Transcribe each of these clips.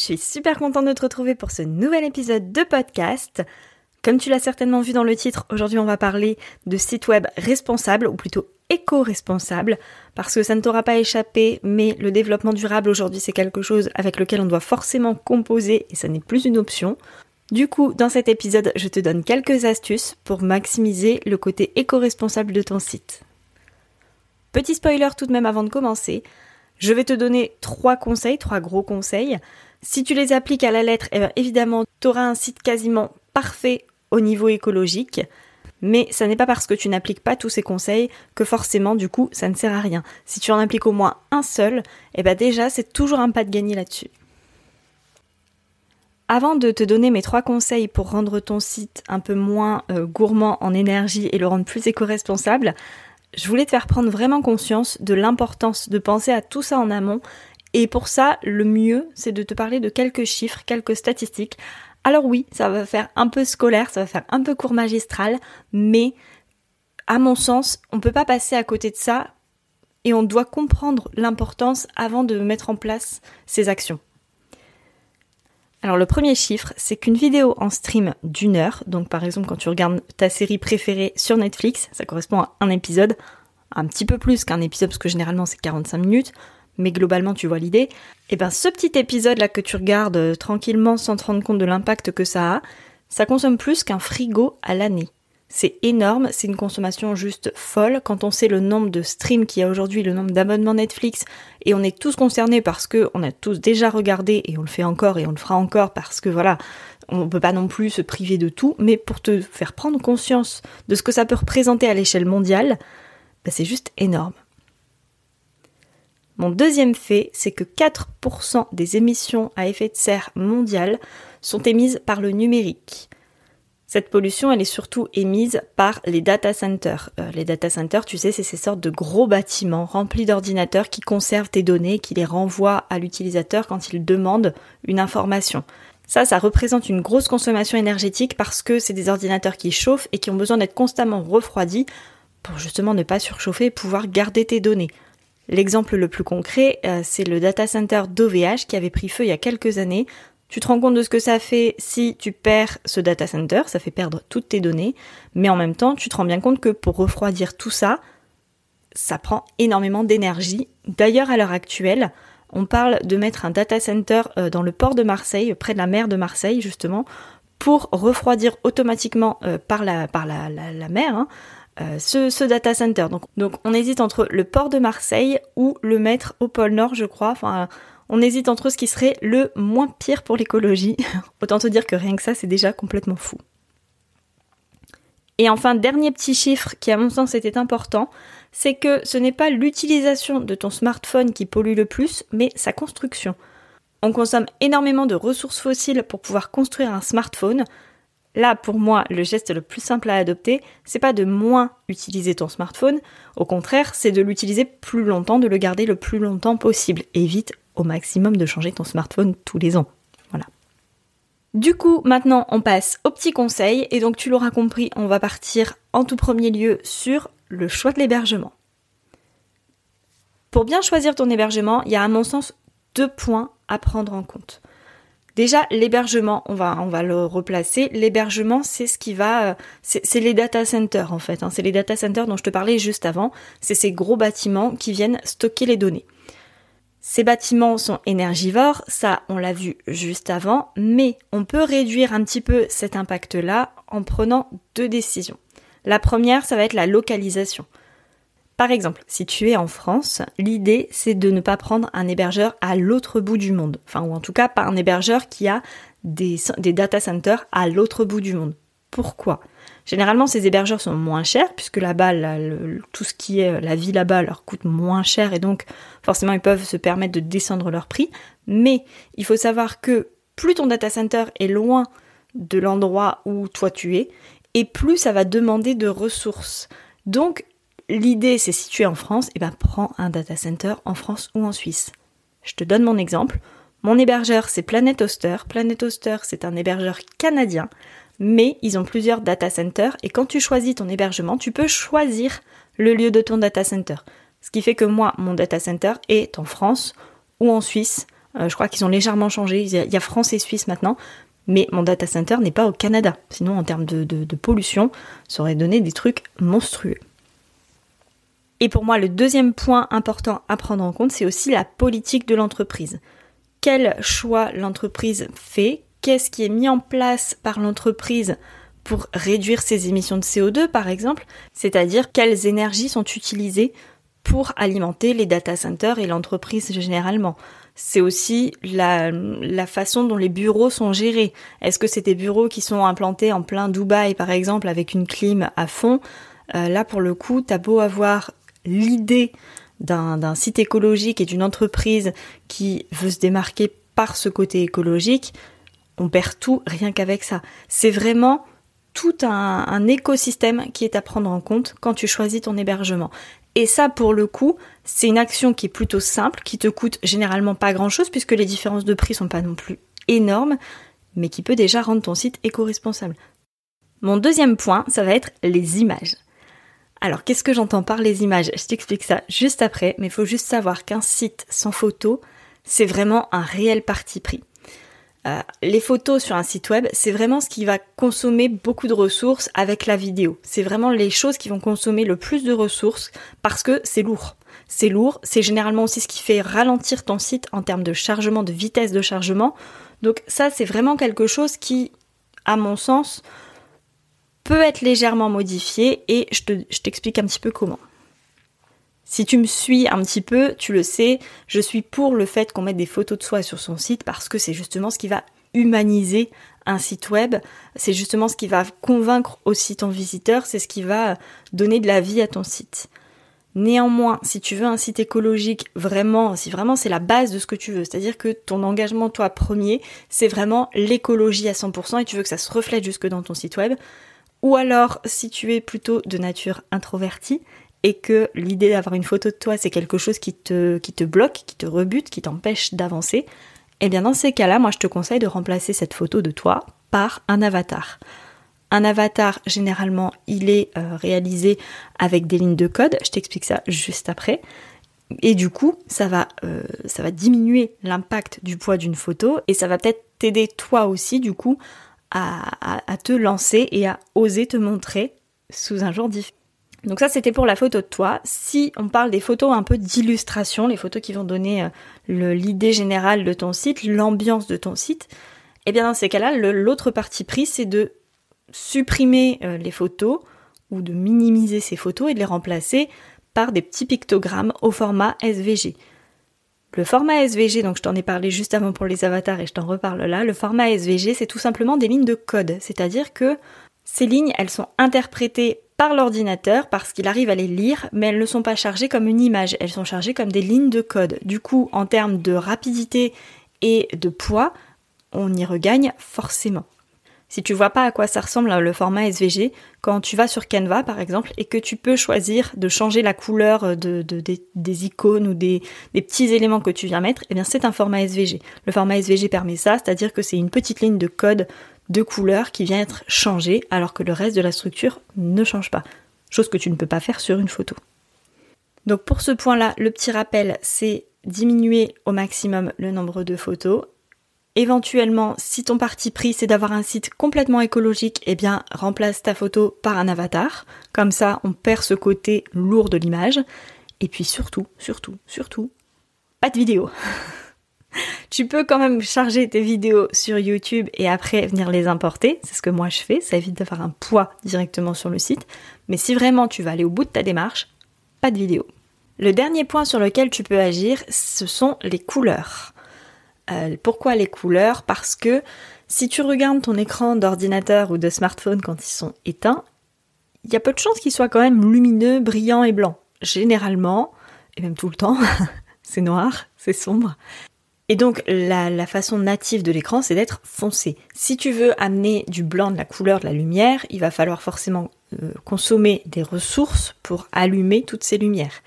je suis super contente de te retrouver pour ce nouvel épisode de podcast. Comme tu l'as certainement vu dans le titre, aujourd'hui on va parler de sites web responsables, ou plutôt éco-responsables, parce que ça ne t'aura pas échappé, mais le développement durable aujourd'hui c'est quelque chose avec lequel on doit forcément composer et ça n'est plus une option. Du coup, dans cet épisode, je te donne quelques astuces pour maximiser le côté éco-responsable de ton site. Petit spoiler tout de même avant de commencer, je vais te donner trois conseils, trois gros conseils. Si tu les appliques à la lettre, eh bien, évidemment, tu auras un site quasiment parfait au niveau écologique. Mais ça n'est pas parce que tu n'appliques pas tous ces conseils que forcément, du coup, ça ne sert à rien. Si tu en appliques au moins un seul, eh bien déjà, c'est toujours un pas de gagner là-dessus. Avant de te donner mes trois conseils pour rendre ton site un peu moins euh, gourmand en énergie et le rendre plus éco-responsable, je voulais te faire prendre vraiment conscience de l'importance de penser à tout ça en amont. Et pour ça, le mieux, c'est de te parler de quelques chiffres, quelques statistiques. Alors oui, ça va faire un peu scolaire, ça va faire un peu court magistral, mais à mon sens, on ne peut pas passer à côté de ça et on doit comprendre l'importance avant de mettre en place ces actions. Alors le premier chiffre, c'est qu'une vidéo en stream d'une heure, donc par exemple quand tu regardes ta série préférée sur Netflix, ça correspond à un épisode, un petit peu plus qu'un épisode parce que généralement c'est 45 minutes, mais globalement tu vois l'idée, et eh bien ce petit épisode là que tu regardes euh, tranquillement sans te rendre compte de l'impact que ça a, ça consomme plus qu'un frigo à l'année. C'est énorme, c'est une consommation juste folle quand on sait le nombre de streams qu'il y a aujourd'hui, le nombre d'abonnements Netflix, et on est tous concernés parce que on a tous déjà regardé et on le fait encore et on le fera encore parce que voilà, on peut pas non plus se priver de tout, mais pour te faire prendre conscience de ce que ça peut représenter à l'échelle mondiale, bah, c'est juste énorme. Mon deuxième fait, c'est que 4% des émissions à effet de serre mondiales sont émises par le numérique. Cette pollution, elle est surtout émise par les data centers. Euh, les data centers, tu sais, c'est ces sortes de gros bâtiments remplis d'ordinateurs qui conservent tes données, qui les renvoient à l'utilisateur quand il demande une information. Ça, ça représente une grosse consommation énergétique parce que c'est des ordinateurs qui chauffent et qui ont besoin d'être constamment refroidis pour justement ne pas surchauffer et pouvoir garder tes données. L'exemple le plus concret, euh, c'est le data center d'OVH qui avait pris feu il y a quelques années tu te rends compte de ce que ça fait si tu perds ce data center, ça fait perdre toutes tes données, mais en même temps, tu te rends bien compte que pour refroidir tout ça, ça prend énormément d'énergie. D'ailleurs, à l'heure actuelle, on parle de mettre un data center euh, dans le port de Marseille, près de la mer de Marseille, justement, pour refroidir automatiquement euh, par, la, mer hein, euh, ce, data center. Donc, donc on hésite entre le port de Marseille ou le mettre au pôle Nord, je crois. Enfin, on hésite entre ce qui serait le moins pire pour l'écologie. Autant te dire que rien que ça, c'est déjà complètement fou. Et enfin, dernier petit chiffre qui à mon sens était important, c'est que ce n'est pas l'utilisation de ton smartphone qui pollue le plus, mais sa construction. On consomme énormément de ressources fossiles pour pouvoir construire un smartphone. Là, pour moi, le geste le plus simple à adopter, c'est pas de moins utiliser ton smartphone, au contraire, c'est de l'utiliser plus longtemps, de le garder le plus longtemps possible. Évite au maximum de changer ton smartphone tous les ans. Voilà. Du coup, maintenant, on passe au petit conseil. Et donc, tu l'auras compris, on va partir en tout premier lieu sur le choix de l'hébergement. Pour bien choisir ton hébergement, il y a à mon sens deux points à prendre en compte. Déjà, l'hébergement, on va, le replacer. L'hébergement, c'est ce qui va, euh, c'est les data centers en fait. Hein. C'est les data centers dont je te parlais juste avant. C'est ces gros bâtiments qui viennent stocker les données. Ces bâtiments sont énergivores, ça on l'a vu juste avant, mais on peut réduire un petit peu cet impact-là en prenant deux décisions. La première, ça va être la localisation. Par exemple, si tu es en France, l'idée c'est de ne pas prendre un hébergeur à l'autre bout du monde. Enfin, ou en tout cas pas un hébergeur qui a des, data centers à l'autre bout du monde. Pourquoi? Généralement, ces hébergeurs sont moins chers puisque là-bas, tout ce qui est la vie là-bas leur coûte moins cher et donc forcément ils peuvent se permettre de descendre leur prix. Mais il faut savoir que plus ton data center est loin de l'endroit où toi tu es, et plus ça va demander de ressources. Donc l'idée c'est si tu es en France, et eh ben prends un data center en France ou en Suisse. Je te donne mon exemple. Mon hébergeur c'est Planet Hoster. Planet c'est un hébergeur canadien, mais ils ont plusieurs data centers et quand tu choisis ton hébergement, tu peux choisir le lieu de ton data center. Ce qui fait que moi, mon data center est en France ou en Suisse. Euh, je crois qu'ils ont légèrement changé. Il y a France et Suisse maintenant, mais mon data center n'est pas au Canada. Sinon, en termes de, pollution, ça aurait donné des trucs monstrueux. Et pour moi, le deuxième point important à prendre en compte, c'est aussi la politique de l'entreprise. Quel choix l'entreprise fait? Qu'est-ce qui est mis en place par l'entreprise pour réduire ses émissions de CO2, par exemple? C'est-à-dire quelles énergies sont utilisées pour alimenter les data centers et l'entreprise généralement? C'est aussi la, façon dont les bureaux sont gérés. Est-ce que c'est des bureaux qui sont implantés en plein Dubaï, par exemple, avec une clim à fond? Euh, Là, pour le coup, t'as beau avoir l'idée d'un site écologique et d'une entreprise qui veut se démarquer par ce côté écologique, on perd tout rien qu'avec ça. C'est vraiment tout un, écosystème qui est à prendre en compte quand tu choisis ton hébergement. Et ça, pour le coup, c'est une action qui est plutôt simple, qui te coûte généralement pas grand chose puisque les différences de prix sont pas non plus énormes, mais qui peut déjà rendre ton site éco-responsable. Mon deuxième point, ça va être les images. Alors, qu'est-ce que j'entends par les images? Je t'explique ça juste après, mais il faut juste savoir qu'un site sans photo, c'est vraiment un réel parti pris. Euh, les photos sur un site web, c'est vraiment ce qui va consommer beaucoup de ressources avec la vidéo. C'est vraiment les choses qui vont consommer le plus de ressources parce que c'est lourd. C'est lourd, c'est généralement aussi ce qui fait ralentir ton site en termes de chargement, de vitesse de chargement. Donc ça, c'est vraiment quelque chose qui, à mon sens, peut être légèrement modifié et je t'explique un petit peu comment. Si tu me suis un petit peu, tu le sais, je suis pour le fait qu'on mette des photos de soi sur son site parce que c'est justement ce qui va humaniser un site web, c'est justement ce qui va convaincre aussi ton visiteur, c'est ce qui va donner de la vie à ton site. Néanmoins, si tu veux un site écologique vraiment, si vraiment c'est la base de ce que tu veux, c'est-à-dire que ton engagement toi premier, c'est vraiment l'écologie à 100% et tu veux que ça se reflète jusque dans ton site web, ou alors si tu es plutôt de nature introvertie, et que l'idée d'avoir une photo de toi, c'est quelque chose qui te, bloque, qui te rebute, qui t'empêche d'avancer, eh bien dans ces cas-là, moi je te conseille de remplacer cette photo de toi par un avatar. Un avatar, généralement, il est euh, réalisé avec des lignes de code. Je t'explique ça juste après. Et du coup, ça va, euh, ça va diminuer l'impact du poids d'une photo et ça va peut-être t'aider toi aussi, du coup, à, te lancer et à oser te montrer sous un jour différent. Donc ça c'était pour la photo de toi. Si on parle des photos un peu d'illustration, les photos qui vont donner euh, l'idée générale de ton site, l'ambiance de ton site, eh bien dans ces cas-là, l'autre partie prise c'est de supprimer euh, les photos ou de minimiser ces photos et de les remplacer par des petits pictogrammes au format SVG. Le format SVG, donc je t'en ai parlé juste avant pour les avatars et je t'en reparle là, le format SVG c'est tout simplement des lignes de code, c'est-à-dire que ces lignes, elles sont interprétées par l'ordinateur parce qu'il arrive à les lire, mais elles ne sont pas chargées comme une image, elles sont chargées comme des lignes de code. Du coup, en termes de rapidité et de poids, on y regagne forcément. Si tu vois pas à quoi ça ressemble le format SVG, quand tu vas sur Canva par exemple et que tu peux choisir de changer la couleur de, des, icônes ou des, des, petits éléments que tu viens mettre, eh bien c'est un format SVG. Le format SVG permet ça, c'est-à-dire que c'est une petite ligne de code de couleur qui vient être changée alors que le reste de la structure ne change pas. Chose que tu ne peux pas faire sur une photo. Donc pour ce point-là, le petit rappel, c'est diminuer au maximum le nombre de photos. Éventuellement, si ton parti pris c'est d'avoir un site complètement écologique, eh bien remplace ta photo par un avatar. Comme ça, on perd ce côté lourd de l'image. Et puis surtout, surtout, surtout, pas de vidéo. tu peux quand même charger tes vidéos sur YouTube et après venir les importer. C'est ce que moi je fais. Ça évite d'avoir un poids directement sur le site. Mais si vraiment tu vas aller au bout de ta démarche, pas de vidéo. Le dernier point sur lequel tu peux agir, ce sont les couleurs. Euh, pourquoi les couleurs? Parce que si tu regardes ton écran d'ordinateur ou de smartphone quand ils sont éteints, il y a peu de chances qu'ils soient quand même lumineux, brillants et blancs. Généralement, et même tout le temps, c'est noir, c'est sombre. Et donc la, façon native de l'écran, c'est d'être foncé. Si tu veux amener du blanc, de la couleur, de la lumière, il va falloir forcément euh, consommer des ressources pour allumer toutes ces lumières.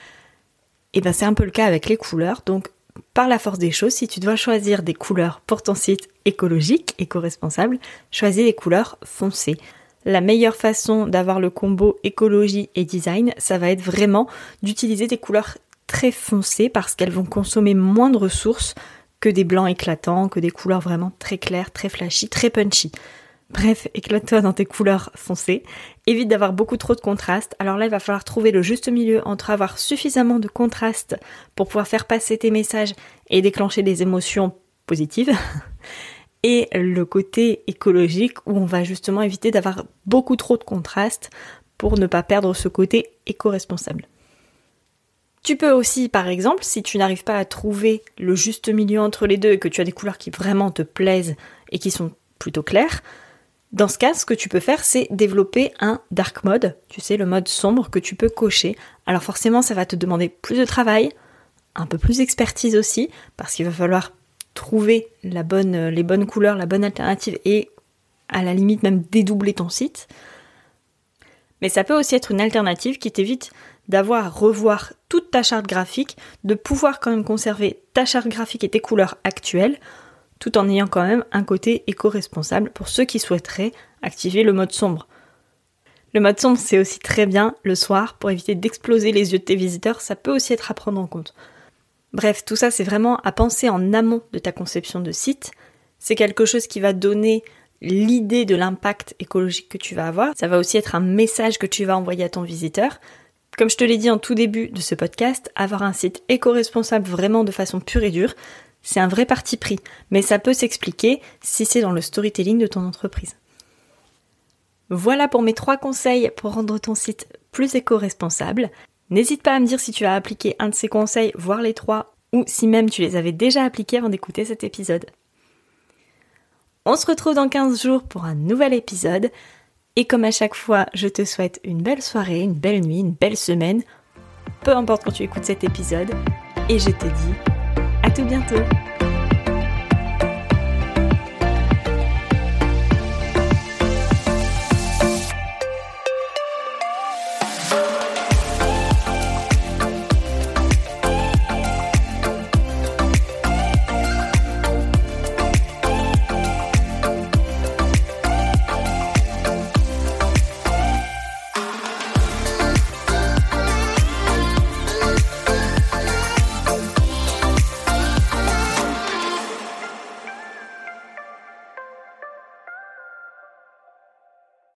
Et ben c'est un peu le cas avec les couleurs. Donc par la force des choses, si tu dois choisir des couleurs pour ton site écologique, éco-responsable, choisis les couleurs foncées. La meilleure façon d'avoir le combo écologie et design, ça va être vraiment d'utiliser des couleurs très foncées parce qu'elles vont consommer moins de ressources que des blancs éclatants, que des couleurs vraiment très claires, très flashy, très punchy. Bref, éclate-toi dans tes couleurs foncées. Évite d'avoir beaucoup trop de contraste. Alors là, il va falloir trouver le juste milieu entre avoir suffisamment de contraste pour pouvoir faire passer tes messages et déclencher des émotions positives. Et le côté écologique où on va justement éviter d'avoir beaucoup trop de contraste pour ne pas perdre ce côté éco-responsable. Tu peux aussi, par exemple, si tu n'arrives pas à trouver le juste milieu entre les deux et que tu as des couleurs qui vraiment te plaisent et qui sont plutôt claires, dans ce cas, ce que tu peux faire, c'est développer un dark mode, tu sais, le mode sombre que tu peux cocher. Alors forcément, ça va te demander plus de travail, un peu plus d'expertise aussi, parce qu'il va falloir trouver bonne, les bonnes couleurs, la bonne alternative et à la limite même dédoubler ton site. Mais ça peut aussi être une alternative qui t'évite d'avoir à revoir toute ta charte graphique, de pouvoir quand même conserver ta charte graphique et tes couleurs actuelles, tout en ayant quand même un côté éco-responsable pour ceux qui souhaiteraient activer le mode sombre. Le mode sombre, c'est aussi très bien le soir pour éviter d'exploser les yeux de tes visiteurs, ça peut aussi être à prendre en compte. Bref, tout ça, c'est vraiment à penser en amont de ta conception de site. C'est quelque chose qui va donner l'idée de l'impact écologique que tu vas avoir. Ça va aussi être un message que tu vas envoyer à ton visiteur. Comme je te l'ai dit en tout début de ce podcast, avoir un site éco-responsable vraiment de façon pure et dure, c'est un vrai parti pris, mais ça peut s'expliquer si c'est dans le storytelling de ton entreprise. Voilà pour mes trois conseils pour rendre ton site plus éco-responsable. N'hésite pas à me dire si tu as appliqué un de ces conseils, voire les trois, ou si même tu les avais déjà appliqués avant d'écouter cet épisode. On se retrouve dans 15 jours pour un nouvel épisode. Et comme à chaque fois, je te souhaite une belle soirée, une belle nuit, une belle semaine, peu importe quand tu écoutes cet épisode. Et je te dis tout bientôt